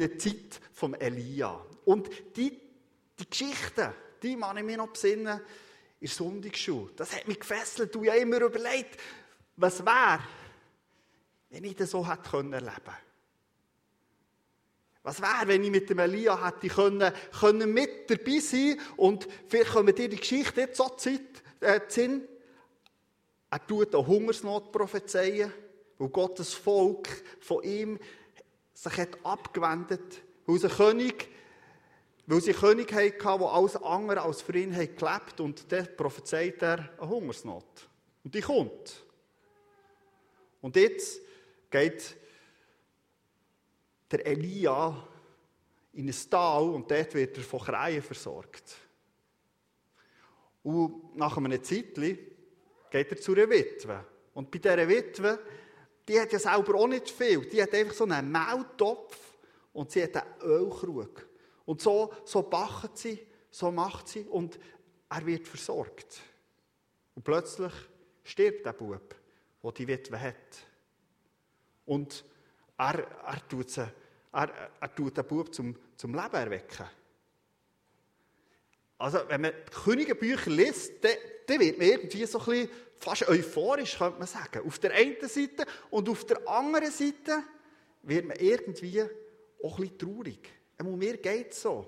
in der Zeit von Elia. Und die, die Geschichte, die man ich mir noch besinnen, in der Sonntagsschule. Das hat mich gefesselt. Du ja immer überlegt, was wäre, wenn ich das so hätte können erleben Was wäre, wenn ich mit dem Elia hätte können, können mit dabei sein und vielleicht können wir dir die Geschichte jetzt so Zeit, äh, Sinn. Er tut eine Hungersnot prophezeien, weil Gottes Volk von ihm sich hat abgewendet, weil sie König, weil sie König hatten, der alles andere als für ihn gelebt und dann prophezeit er eine Hungersnot. Und die kommt. Und jetzt geht der Elia in ein Tal und dort wird er von Kreien versorgt. Und nach einem Zeitchen geht er zu einer Witwe. Und bei dieser Witwe, die hat ja selber auch nicht viel. Die hat einfach so einen Maultopf und sie hat einen Ölkrug. Und so, so backt sie, so macht sie und er wird versorgt. Und plötzlich stirbt der Bub, der die Witwe hat. Und er, er, tut, sie, er, er tut den Bub zum, zum Leben erwecken. Also, wenn man die Königenbücher liest, dann, dann wird man irgendwie so ein bisschen fast euphorisch, könnte man sagen. Auf der einen Seite und auf der anderen Seite wird man irgendwie auch ein bisschen traurig. Und mir geht es so.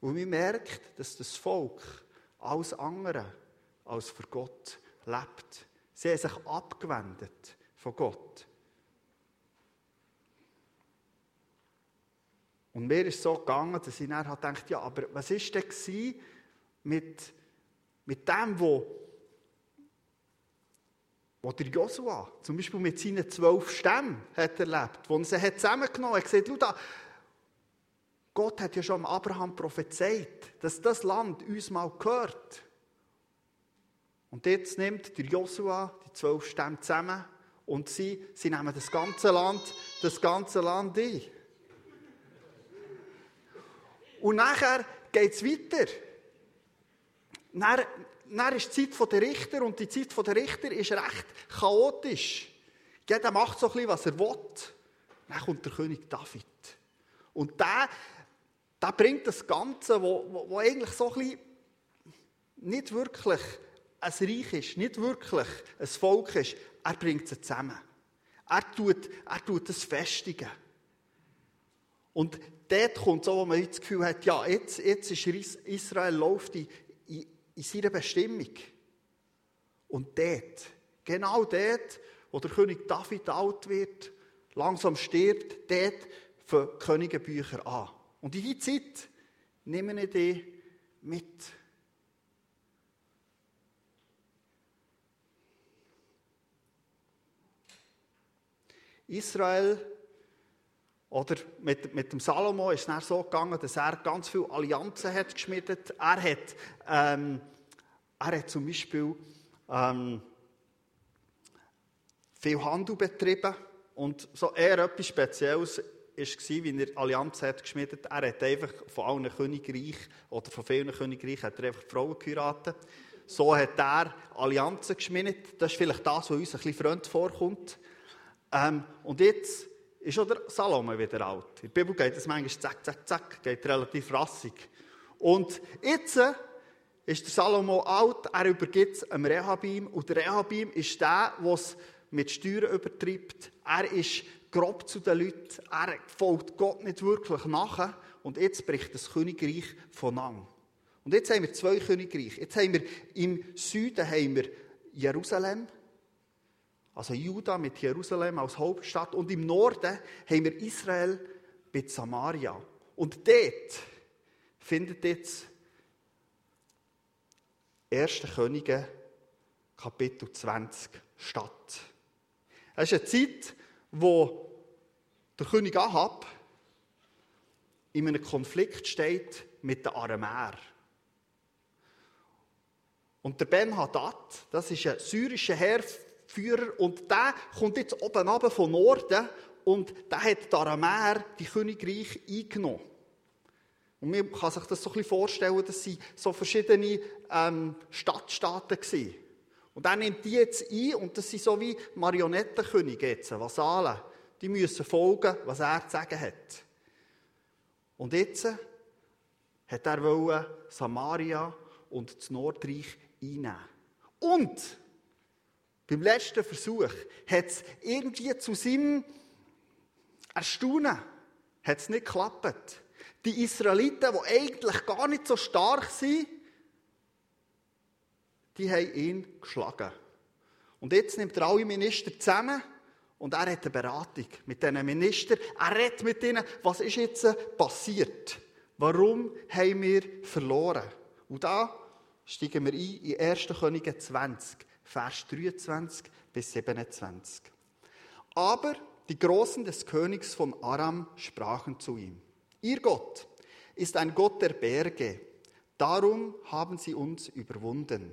Und man merkt, dass das Volk alles andere als für Gott lebt. Sie haben sich abgewendet von Gott. Und mir ist so gegangen, dass ich dann dachte, ja, aber was war denn mit, mit dem, wo, wo der Joshua zum Beispiel mit seinen zwölf Stämmen hat erlebt, wo er sie hat zusammengenommen hat, gesagt, da, Gott hat ja schon Abraham prophezeit, dass das Land uns mal gehört. Und jetzt nimmt der Joshua die zwölf Stämme zusammen und sie, sie nehmen das ganze Land, das ganze Land ein. Und nachher geht es weiter. Dann, dann ist die Zeit der Richter und die Zeit der Richter ist recht chaotisch. Jeder macht so ein bisschen, was er will. Dann kommt der König David. Und der, der bringt das Ganze, wo, eigentlich so ein bisschen nicht wirklich ein Reich ist, nicht wirklich ein Volk ist. Er bringt sie zusammen. Er tut, er tut es festigen. Und dort kommt so, wo man das Gefühl hat, ja, jetzt, jetzt ist Israel läuft in, in, in seiner Bestimmung. Und dort, genau dort, wo der König David alt wird, langsam stirbt, dort fangen Königebücher an. Und in diese Zeit nehmen wir die mit. Israel oder mit, mit dem Salomo ist es so gegangen, dass er ganz viele Allianzen hat geschmiedet. Er hat, ähm, er hat zum Beispiel ähm, viel Handel betrieben und so eher etwas Spezielles war, wie er Allianzen hat geschmiedet. Er hat einfach von allen Königreichen oder von vielen Königreichen hat er einfach Frauen geheiratet. So hat er Allianzen geschmiedet. Das ist vielleicht das, was uns ein bisschen fremd vorkommt. Ähm, und jetzt ist auch der Salome wieder alt. In der Bibel geht es manchmal zack, zack, zack, geht relativ rassig. Und jetzt äh, ist der Salomo alt, er übergibt es dem Rehabim. Und der Rehabim ist der, der es mit Steuern übertreibt. Er ist grob zu den Leuten, er folgt Gott nicht wirklich nach. Und jetzt bricht das Königreich von an. Und jetzt haben wir zwei Königreiche. Jetzt haben wir im Süden haben wir Jerusalem also Juda mit Jerusalem als Hauptstadt. Und im Norden haben wir Israel mit Samaria. Und dort findet jetzt 1. Könige Kapitel 20 statt. Es ist eine Zeit, wo der König Ahab in einem Konflikt steht mit den Aramäern. Und der Ben Hadad, das ist ein syrischer Herr Führer und der kommt jetzt oben runter von Norden und der hat die Aramäer, die Königreich, eingenommen. Und man kann sich das so ein bisschen vorstellen, dass sie so verschiedene ähm, Stadtstaaten waren. Und er nimmt die jetzt ein und das sind so wie Marionettenkönige jetzt, Vasallen. Die müssen folgen, was er zu sagen hat. Und jetzt hat er Samaria und das Nordreich einnehmen. Und beim letzten Versuch hat es irgendwie zu seinem Erstaunen hat nicht geklappt. Die Israeliten, die eigentlich gar nicht so stark sind, die haben ihn geschlagen. Und jetzt nimmt er alle Minister zusammen und er hat eine Beratung mit diesen Ministern. Er redet mit ihnen, was ist jetzt passiert? Warum haben wir verloren? Und da steigen wir ein in 1. Könige 20, Vers 23 bis 27. Aber die Großen des Königs von Aram sprachen zu ihm, Ihr Gott ist ein Gott der Berge, darum haben sie uns überwunden.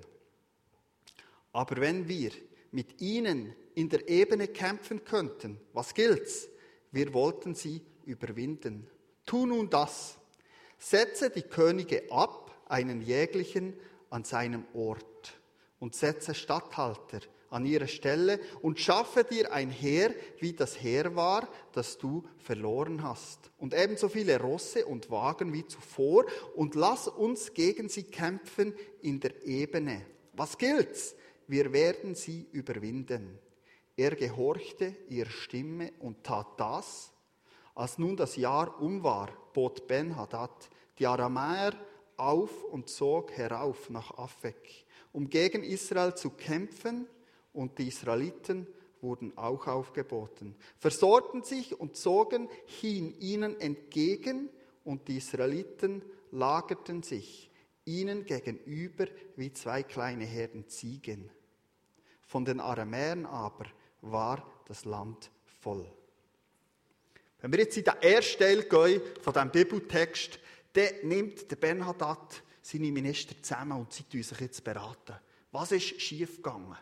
Aber wenn wir mit ihnen in der Ebene kämpfen könnten, was gilt's? Wir wollten sie überwinden. Tu nun das. Setze die Könige ab, einen jäglichen an seinem Ort, und setze Statthalter an ihre Stelle und schaffe dir ein Heer, wie das Heer war, das du verloren hast. Und ebenso viele Rosse und Wagen wie zuvor, und lass uns gegen sie kämpfen in der Ebene. Was gilt's? wir werden sie überwinden. Er gehorchte ihrer Stimme und tat das. Als nun das Jahr um war, bot Ben-Hadad die Aramäer auf und zog herauf nach Afek, um gegen Israel zu kämpfen, und die Israeliten wurden auch aufgeboten, versorgten sich und zogen hin ihnen entgegen, und die Israeliten lagerten sich ihnen gegenüber wie zwei kleine Herden Ziegen. Von den Aramäern aber war das Land voll. Wenn wir jetzt in den ersten Teil gehen von diesem Bibeltext, dann nimmt der Bernhardat seine Minister zusammen und sie tun sich jetzt beraten. Was ist schiefgegangen?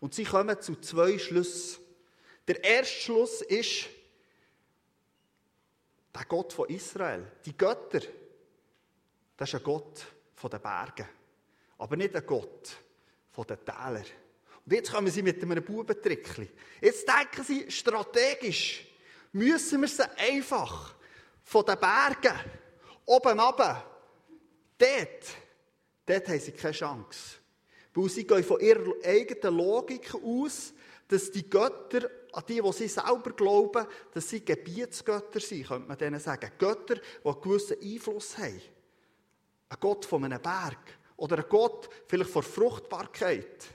Und sie kommen zu zwei Schlüssen. Der erste Schluss ist, der Gott von Israel, die Götter, das ist ein Gott von den Bergen, aber nicht ein Gott von den Tälern. Und jetzt kommen sie mit einem Bubentrickli. Jetzt denken sie, strategisch müssen wir sie einfach von den Bergen oben runter, dort, dort haben sie keine Chance. Weil sie gehen von ihrer eigenen Logik aus, dass die Götter, an die, die sie selber glauben, dass sie Gebietsgötter sind, könnte man denen sagen. Götter, die einen gewissen Einfluss haben. Ein Gott von einem Berg. Oder ein Gott vielleicht von Fruchtbarkeit.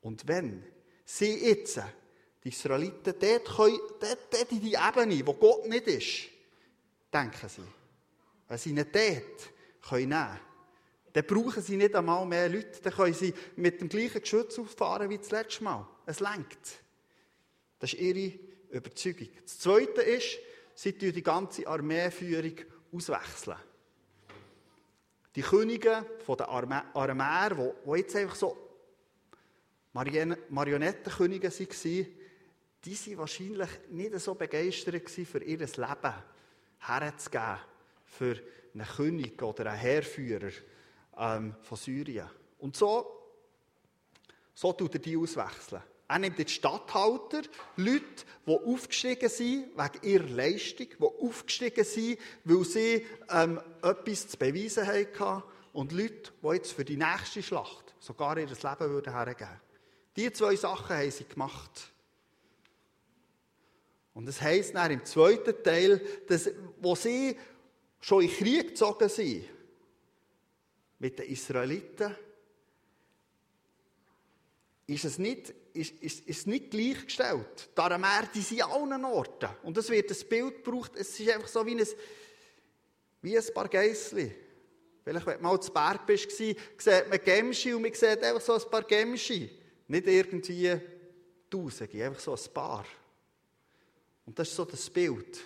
Und wenn sie jetzt, die Israeliten, dort, können, dort, dort in die Ebene, wo Gott nicht ist, denken sie, wenn sie nicht dort können nehmen dann brauchen sie nicht einmal mehr Leute, dann können sie mit dem gleichen Geschütz auffahren wie das letzte Mal. Es lenkt. Das ist ihre Überzeugung. Das Zweite ist, sie tun die ganze Armeeführung auswechseln. Die Könige der Aramäer, die jetzt einfach so Marionettenkönige waren, die waren wahrscheinlich nicht so begeistert für ihr Leben herzugeben für einen König oder einen Heerführer ähm, von Syrien. Und so, so tut er die auswechseln. Er nimmt die Stadthalter, Leute, die aufgestiegen sind wegen ihrer Leistung, die aufgestiegen sind, weil sie ähm, etwas zu beweisen hatten, und Leute, die jetzt für die nächste Schlacht sogar ihr Leben hergeben würden. Die zwei Sachen haben sie gemacht. Und es heisst dann im zweiten Teil, dass, wo sie schon in Krieg gezogen sind, mit den Israeliten, ist es nicht, ist, ist, ist nicht gleichgestellt. Die Aramäer, die sind allen Orten. Und es wird ein Bild gebraucht, es ist einfach so wie ein, wie ein paar Geissli. Vielleicht, wenn du mal zu Berg bist, sieht man Gemschi und man sieht einfach so ein paar Gemschi. Nicht irgendwie Tausende, einfach so ein paar. Und das ist so das Bild.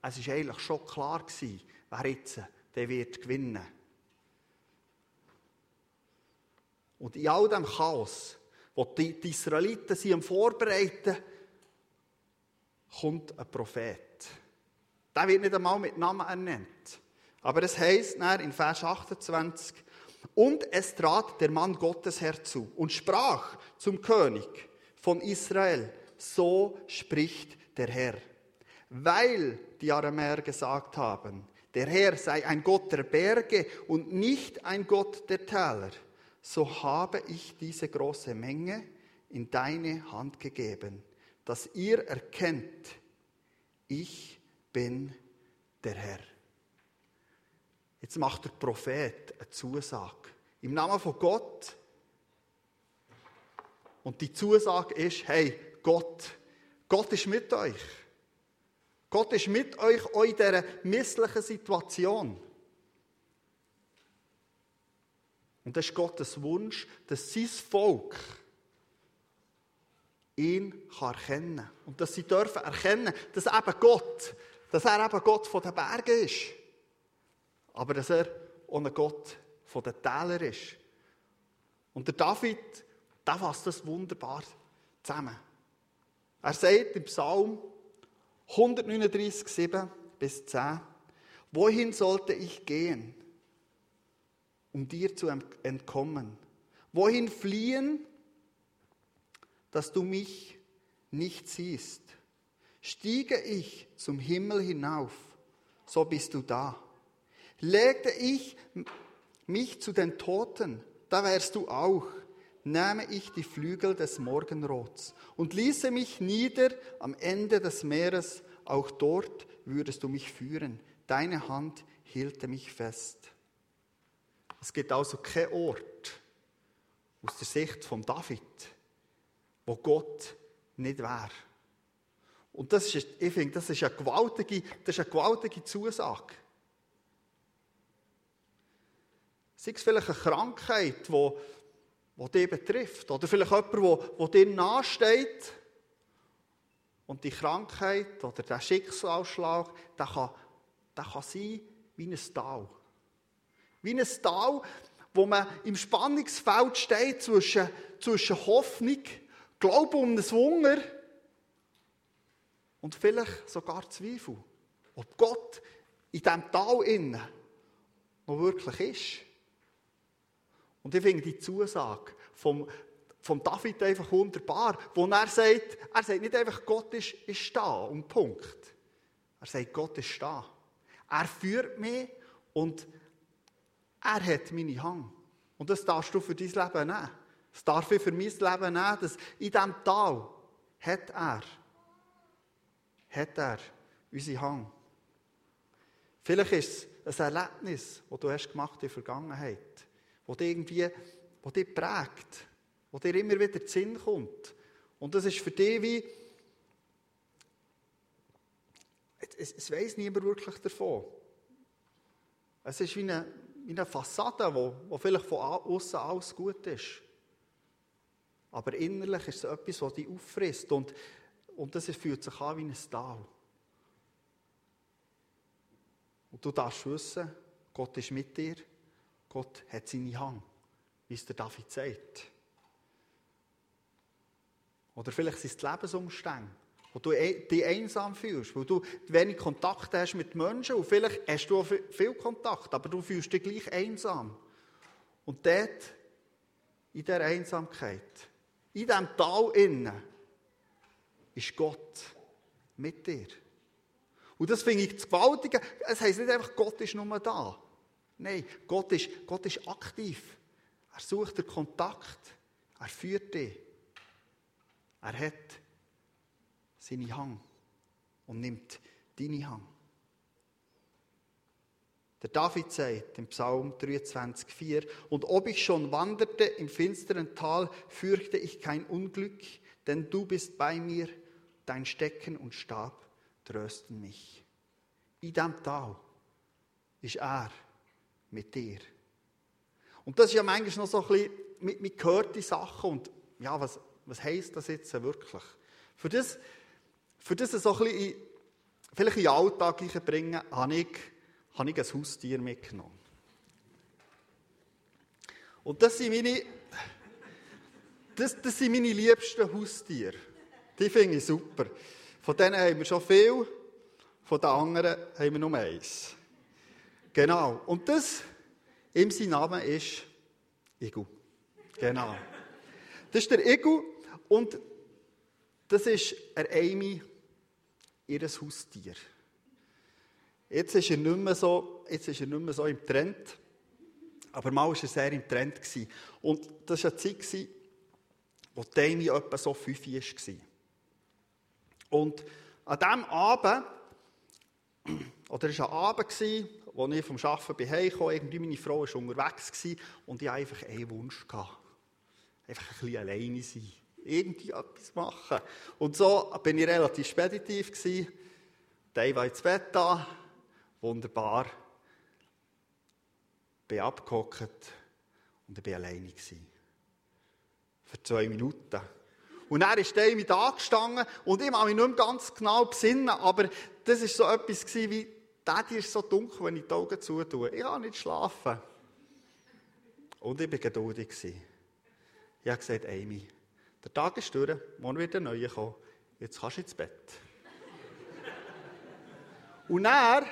Es war eigentlich schon klar, gewesen, wer jetzt der wird gewinnen. Und in all dem Chaos, wo die, Israeliten sie Vorbereiten, kommt ein Prophet. Der wird nicht einmal mit Namen ernannt. Aber es heißt in Vers 28, und es trat der Mann Gottes herzu und sprach zum König von Israel, so spricht der Herr. Weil die Aramäer gesagt haben, der Herr sei ein Gott der Berge und nicht ein Gott der Täler, so habe ich diese große Menge in deine Hand gegeben, dass ihr erkennt, ich bin der Herr. Jetzt macht der Prophet eine Zusage. Im Namen von Gott. Und die Zusage ist, hey, Gott, Gott ist mit euch. Gott ist mit euch in dieser misslichen Situation. Und das ist Gottes Wunsch, dass sein Volk ihn erkennen kann. Und dass sie dürfen erkennen, dass eben Gott, dass er eben Gott von den Bergen ist. Aber dass er ein Gott von den Tälern ist. Und der David, der fasst das wunderbar zusammen. Er sagt im Psalm 139, 7 bis 10, wohin sollte ich gehen, um dir zu entkommen? Wohin fliehen, dass du mich nicht siehst? Stiege ich zum Himmel hinauf, so bist du da. Legte ich mich zu den Toten, da wärst du auch. Nähme ich die Flügel des Morgenrots und ließe mich nieder am Ende des Meeres, auch dort würdest du mich führen. Deine Hand hielte mich fest. Es gibt also keinen Ort aus der Sicht von David, wo Gott nicht wäre. Und das ist, ich finde, das ist eine gewaltige, das ist eine gewaltige Zusage. Sei es vielleicht eine Krankheit, die, die dich betrifft. Oder vielleicht jemand, der, der dir nahesteht. Und die Krankheit oder der Schicksalsschlag, der kann, der kann sein wie ein Tal. Wie ein Tal, wo man im Spannungsfeld steht zwischen, zwischen Hoffnung, Glauben um ein Wunder und vielleicht sogar Zweifel, ob Gott in diesem Tal innen noch wirklich ist. Und ich finde die Zusage vom, vom David einfach wunderbar, wo er sagt, er sagt nicht einfach, Gott ist, ist da, und Punkt. Er sagt, Gott ist da. Er führt mich und er hat meine Hand. Und das darfst du für dein Leben nehmen. Das darf ich für mein Leben nehmen, dass in diesem Tal hat er, hat er unsere Hand. Vielleicht ist es ein Erlebnis, das du hast gemacht in der Vergangenheit wo irgendwie, wo dich prägt, wo dir immer wieder in Sinn kommt. Und das ist für dich wie, es, es weiß niemand wirklich davon. Es ist wie eine, wie eine Fassade, wo, wo vielleicht von außen alles gut ist. Aber innerlich ist es etwas, was dich auffrisst. Und, und das fühlt sich an wie ein Tal. Und du darfst wissen, Gott ist mit dir. Gott hat seine Hand, wie es der David sagt. Oder vielleicht sind es die Lebensumstände, wo du dich einsam fühlst, wo du wenig Kontakt hast mit Menschen und vielleicht hast du auch viel Kontakt, aber du fühlst dich gleich einsam. Und dort, in dieser Einsamkeit, in diesem Tal innen, ist Gott mit dir. Und das finde ich das Gewaltige. Es heisst nicht einfach, Gott ist nur da. Nein, Gott ist, Gott ist aktiv. Er sucht den Kontakt. Er führt dich. Er hat seine Hang und nimmt deine Hang. Der David sagt im Psalm 23,4: Und ob ich schon wanderte im finsteren Tal, fürchte ich kein Unglück, denn du bist bei mir, dein Stecken und Stab trösten mich. In diesem Tal ist er mit dir. Und das ist ja manchmal noch so ein bisschen mit, mit gehörte Sachen und ja, was, was heisst das jetzt wirklich? Für das, für das so ein bisschen in, vielleicht in den Alltag bringen, habe ich, habe ich ein Haustier mitgenommen. Und das sind meine, das, das sind meine liebsten Haustiere. Die finde ich super. Von denen haben wir schon viel, von den anderen haben wir nur eins. Genau. Und das, ihm sein Name ist Igu. Genau. Das ist der Igu und das ist ein Amy, ihr Haustier. Jetzt ist er nicht mehr so, jetzt ist er nicht mehr so im Trend. Aber mal war er sehr im Trend. Und das war eine Zeit, wo Dami etwa so fünf war. Und an diesem Abend, oder es war ein Abend, wo ich vom Arbeiten heimgekommen, irgendwie meine Frau war unterwegs und ich hatte einfach einen Wunsch. Einfach ein bisschen alleine sein. Irgendwie etwas machen. Und so bin ich relativ speditiv gewesen. Dave war ins Bett da. Wunderbar. Bin abgehockt und ich war alleine. Für zwei Minuten. Und er ist David angestanden und ich kann mich nicht mehr ganz genau besinnen, aber das war so etwas wie, Daddy ist so dunkel, wenn ich die Augen zutue. Ich kann nicht schlafen. Und ich war geduldig. Ich habe gesagt, Amy, der Tag ist durch, morgen wird der Neue kommen, jetzt kannst du ins Bett. und er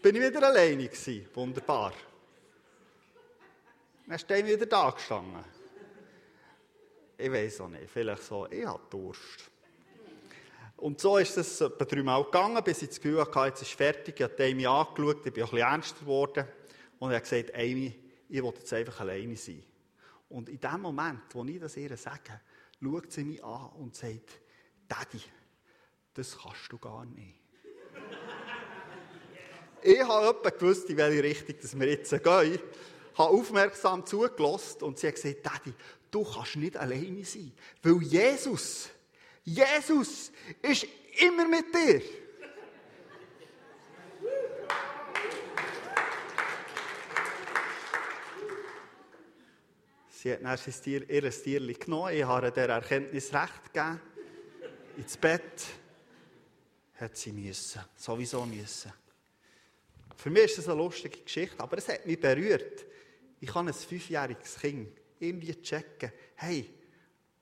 bin ich wieder alleine Wunderbar. Dann ist Amy wieder da gestanden. Ich weiß auch nicht, vielleicht so, ich habe Durst. Und so ist es etwa dreimal gegangen, bis ich das Gefühl hatte, jetzt ist fertig. Ich habe Amy angeschaut, ich bin ein bisschen ernster geworden. Und er hat gesagt, Amy, ich will jetzt einfach alleine sein. Und in dem Moment, wo ich das ihr sage, schaut sie mich an und sagt, Daddy, das kannst du gar nicht. ich habe etwa gewusst, in welche Richtung wir jetzt gehen. Ich habe aufmerksam zugelassen und sie hat gesagt, Daddy, du kannst nicht alleine sein. Weil Jesus, Jesus ist immer mit dir. Sie hat dann Tier, ihr Tierchen genommen. Ich habe der Erkenntnis recht gegeben. Ins Bett hat sie müssen. Sowieso müssen. Für mich ist das eine lustige Geschichte, aber es hat mich berührt. Ich kann ein fünfjähriges Kind irgendwie checken. Hey,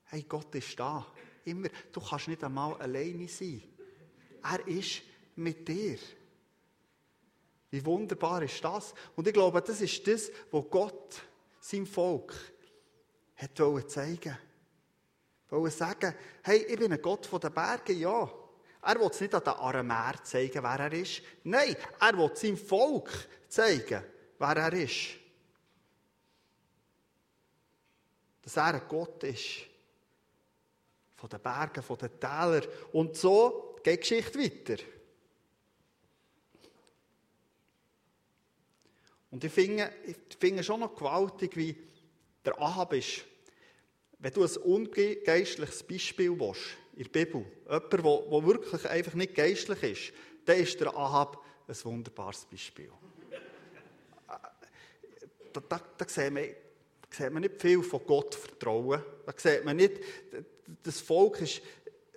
hey, Gott ist da. Immer, du kannst nicht einmal alleine sein. Er ist mit dir. Wie wunderbar ist das? Und ich glaube, das ist das, was Gott seinem Volk hat wollte zeigen. Wollte sagen, hey, ich bin ein Gott von den Bergen, ja. Er will es nicht an den Aramäer zeigen, wer er ist. Nein, er will seinem Volk zeigen, wer er ist. Dass er ein Gott ist. Von den Bergen, von den Tälern. Und so geht die Geschichte weiter. Und ich finde, ich finde schon noch gewaltig, wie der Ahab ist, wenn du ein ungeistliches Beispiel willst, in der Bibel, jemand, der, der wirklich einfach nicht geistlich ist, dann ist der Ahab ein wunderbares Beispiel. Da, da, da sieht, man, sieht man nicht viel von Gott vertrauen. Da sieht man nicht, das Volk ist,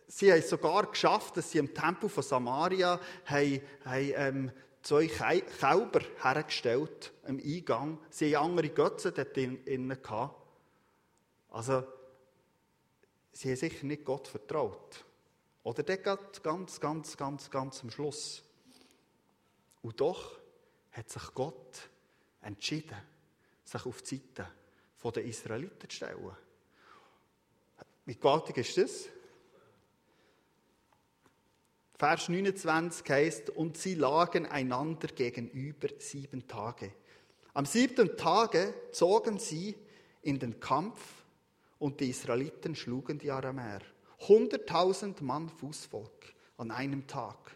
sie haben es sogar geschafft, dass sie im Tempel von Samaria haben, haben, ähm, zwei Kälber hergestellt am Eingang. Sie hatten andere Götze dort innen. Also, sie haben sicher nicht Gott vertraut. Oder der geht ganz, ganz, ganz, ganz am Schluss. Und doch hat sich Gott entschieden, sich auf die Seite der Israeliten zu stellen. Wie gewaltig ist das? Vers 29 heißt, und sie lagen einander gegenüber sieben Tage. Am siebten Tage zogen sie in den Kampf und die Israeliten schlugen die Aramäer. Hunderttausend Mann Fußvolk an einem Tag.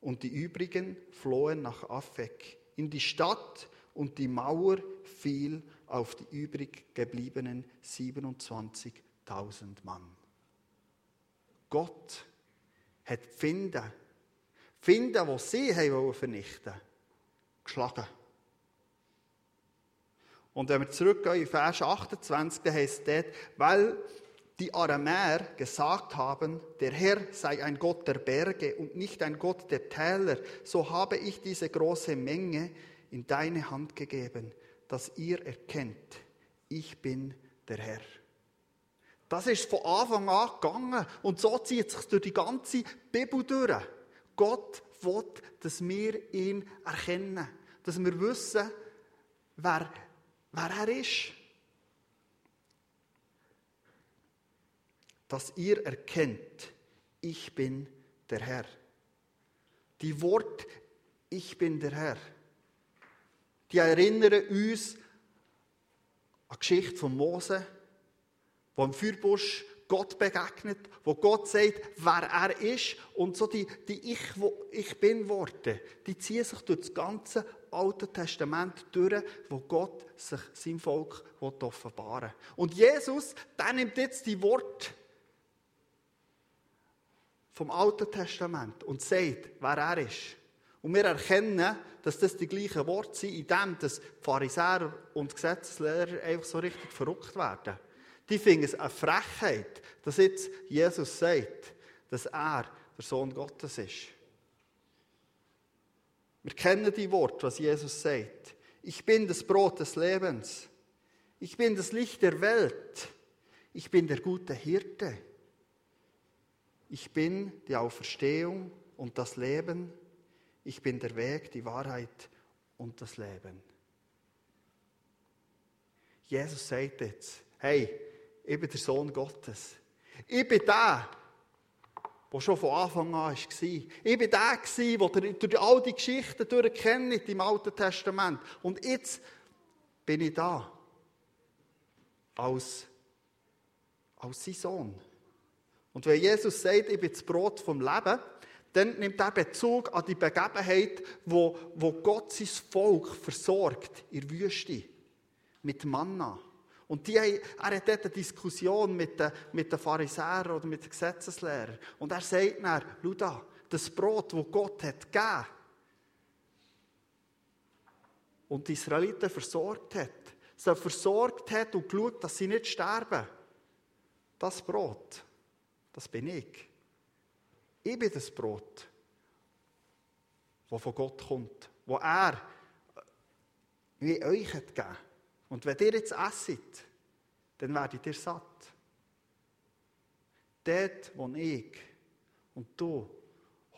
Und die übrigen flohen nach Afek in die Stadt und die Mauer fiel auf die übrig gebliebenen 27.000 Mann. Gott hat finden, finden, was sie haben vernichten geschlagen. Und wenn wir zurückgehen in Vers 28, da heißt es weil die Aramäer gesagt haben, der Herr sei ein Gott der Berge und nicht ein Gott der Täler, so habe ich diese große Menge in deine Hand gegeben, dass ihr erkennt, ich bin der Herr. Das ist von Anfang an gegangen. Und so zieht sich durch die ganze Bibel durch. Gott will, dass wir ihn erkennen. Dass wir wissen, wer, wer er ist. Dass ihr erkennt, ich bin der Herr. die Wort, ich bin der Herr, die erinnern uns an die Geschichte von Mose, wo im Feuerbusch Gott begegnet, wo Gott sagt, wer er ist. Und so die, die Ich, wo ich bin Worte, die ziehen sich durch das ganze Alte Testament durch, wo Gott sich seinem Volk offenbaren will. Und Jesus, der nimmt jetzt die Worte vom Alten Testament und sagt, wer er ist. Und wir erkennen, dass das die gleichen Worte sind, in dem dass Pharisäer und Gesetzeslehrer einfach so richtig verrückt werden. Die finden es eine Frechheit, dass jetzt Jesus sagt, dass er der Sohn Gottes ist. Wir kennen die Worte, was Jesus sagt. Ich bin das Brot des Lebens. Ich bin das Licht der Welt. Ich bin der gute Hirte. Ich bin die Auferstehung und das Leben. Ich bin der Weg, die Wahrheit und das Leben. Jesus sagt jetzt, hey, ich bin der Sohn Gottes. Ich bin der, der schon von Anfang an war. Ich bin der, der durch all die Geschichten durchkennt im Alten Testament. Und jetzt bin ich da. Als, als sein Sohn. Und wenn Jesus sagt, ich bin das Brot vom Leben, dann nimmt er Bezug an die Begebenheit, wo, wo Gott sein Volk versorgt in der Wüste mit Manna. Und die, er hat dort eine Diskussion mit den, mit den Pharisäern oder mit den Gesetzeslehrern. Und er sagt dann, schau da, das Brot, das Gott hat gegeben und die Israeliten versorgt hat, sie versorgt hat und geschaut, dass sie nicht sterben. Das Brot, das bin ich. Ich bin das Brot, das von Gott kommt, das er wie euch hat gegeben. Und wenn ihr jetzt esset, dann werdet ihr satt. Dort, wo ich und du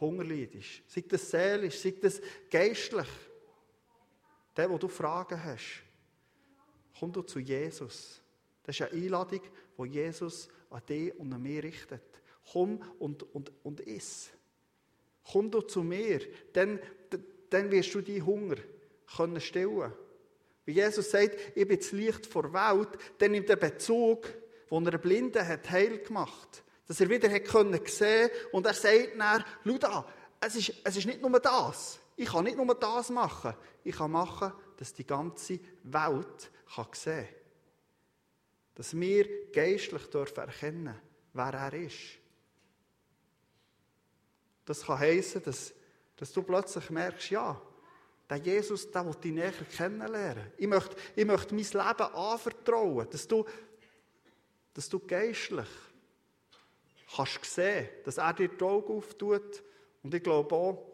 Hunger leidest, sei das seelisch, sei das geistlich, der, wo du Fragen hast, komm du zu Jesus. Das ist eine Einladung, die Jesus an dich und an mich richtet. Komm und, und, und iss. Komm du zu mir, dann, dann wirst du deinen Hunger können stillen Wie Jesus sagt, ich bin das Licht vor Welt, dann nimmt er Bezug, wo er Blinden hat heil gemacht dass er wieder hat können sehen und er sagt dann, schau da, es ist, es ist nicht nur das. Ich kann nicht nur das machen. Ich kann machen, dass die ganze Welt kann sehen kann. Dass wir geistlich dürfen erkennen, wer er ist. Das kann heißen, dass, dass du plötzlich merkst, ja, der Jesus, der will dich näher kennenlernen. Ich möchte, ich möchte mein Leben anvertrauen, dass du, dass du geistlich kannst sehen, dass er dir die Augen auftut. Und ich glaube auch,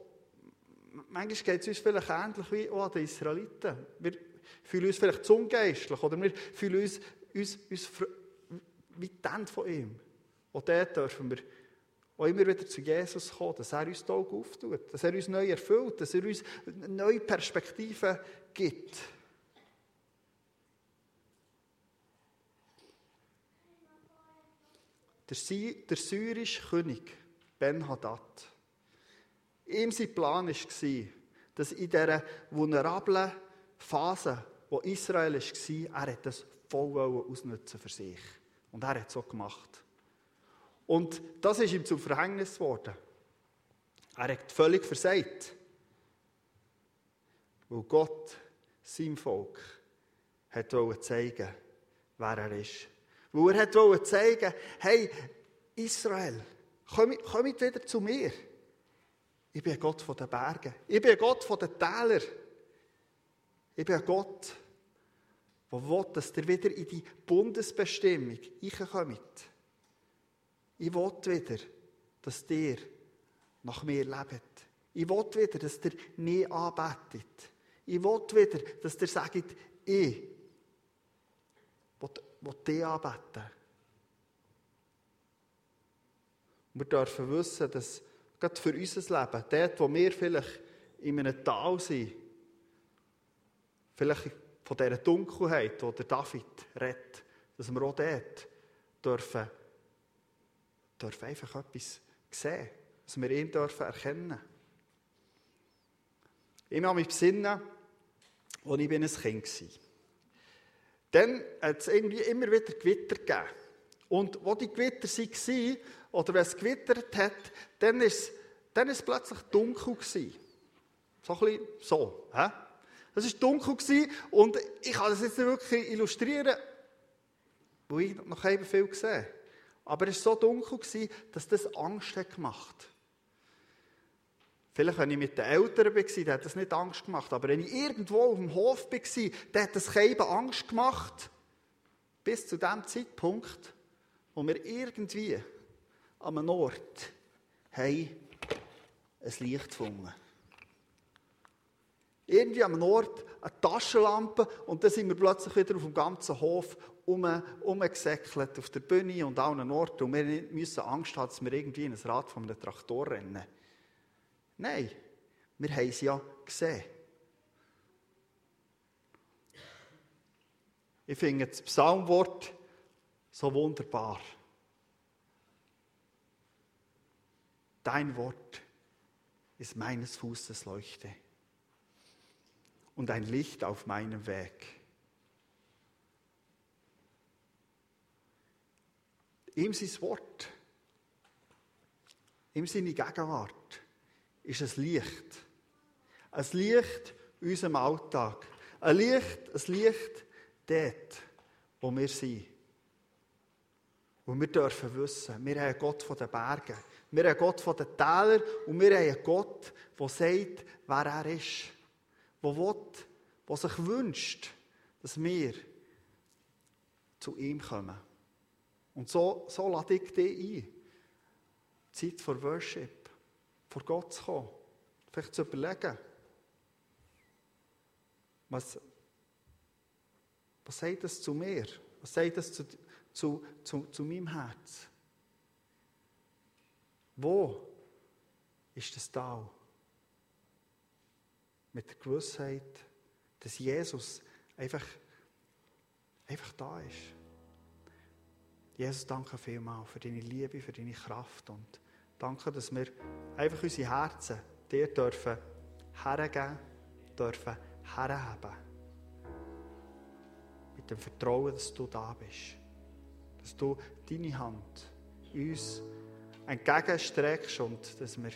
manchmal geht es uns vielleicht ähnlich wie auch den Israeliten. Wir fühlen uns vielleicht zu ungeistlich oder wir fühlen uns, uns, uns wie die von ihm. Und dort dürfen wir auch immer wieder zu Jesus kommen, dass er uns die Augen auftut, dass er uns neu erfüllt, dass er uns neue Perspektiven gibt. Der, der syrische König Ben-Hadad, ihm sein Plan war, dass in dieser vulnerablen Phase, wo Israel war, er das voll ausnutzen für sich. Und er hat es so gemacht. Und das ist ihm zum Verhängnis geworden. Er hat völlig versagt. Weil Gott seinem Volk hat zeigen wer er ist. Weil er wollte zeigen, hey, Israel, kommt, kommt wieder zu mir. Ich bin Gott von den Bergen. Ich bin Gott von den Tälern. Ich bin Gott, der will, dass ihr wieder in die Bundesbestimmung kommt. Ich will wieder, dass ihr nach mir lebt. Ich will wieder, dass ihr nie anbetet. Ich will wieder, dass ihr sagt, ich will, will dich anbeten. Wir dürfen wissen, dass gerade für unser Leben, dort, wo wir vielleicht in einem Tal sind, vielleicht von dieser Dunkelheit, die der David redet, dass wir auch dort dürfen dürfen einfach etwas sehen, dass wir ihn dürfen erkennen Ich habe mich besinnen, als ich ein Kind war. Dann hat es irgendwie immer wieder Gewitter gegeben. Und wo die Gewitter waren, oder wenn es gewittert hat, dann es, dann ist es plötzlich dunkel. Gewesen. So ein so. He? Es war dunkel gewesen, und ich kann das jetzt wirklich illustrieren, weil ich noch eben viel gesehen Aber es war so dunkel, dass das Angst gemacht hat. Vielleicht, wenn ich mit den Eltern war, dann hat das nicht Angst gemacht. Aber wenn ich irgendwo auf dem Hof war, dann hat das eben Angst gemacht. Bis zu dem Zeitpunkt, wo wir irgendwie an einem Ort haben ein Licht gefunden. Irgendwie an einem Ort eine Taschenlampe und dann sind wir plötzlich wieder auf dem ganzen Hof um, umgesäckelt, auf der Bühne und an allen Orten. Und wir müssen Angst haben, dass wir irgendwie in ein Rad von einem Traktor rennen. Nein, wir haben sie ja gesehen. Ich finde das Psalmwort so wunderbar. Dein Wort ist meines Fußes Leuchte und ein Licht auf meinem Weg. Ihm sein Wort, ihm seine Gegenwart ist ein Licht. Ein Licht in unserem Alltag. Ein Licht, ein Licht dort, wo wir sind. Und wir dürfen wissen, wir haben einen Gott von den Bergen, wir haben Gott von den Tälern und wir haben einen Gott, der sagt, wer er ist. Der will, der sich wünscht, dass wir zu ihm kommen. Und so, so lade ich dich ein. Zeit für Worship vor Gott zu kommen. Vielleicht zu überlegen, was, was sagt das zu mir? Was sagt das zu, zu, zu, zu meinem Herz? Wo ist das da? Mit der Gewissheit, dass Jesus einfach, einfach da ist. Jesus, danke vielmals für deine Liebe, für deine Kraft und Danke, dass wir einfach unsere Herzen dir dürfen hergeben, dürfen herheben. Mit dem Vertrauen, dass du da bist. Dass du deine Hand uns entgegenstreckst und dass wir,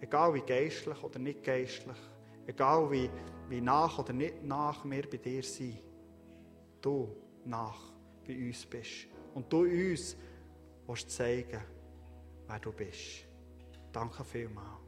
egal wie geistlich oder nicht geistlich, egal wie, wie nach oder nicht nach wir bei dir sind, du nach bei uns bist. Und du uns zeigen, wer du bist. Danke vielmals.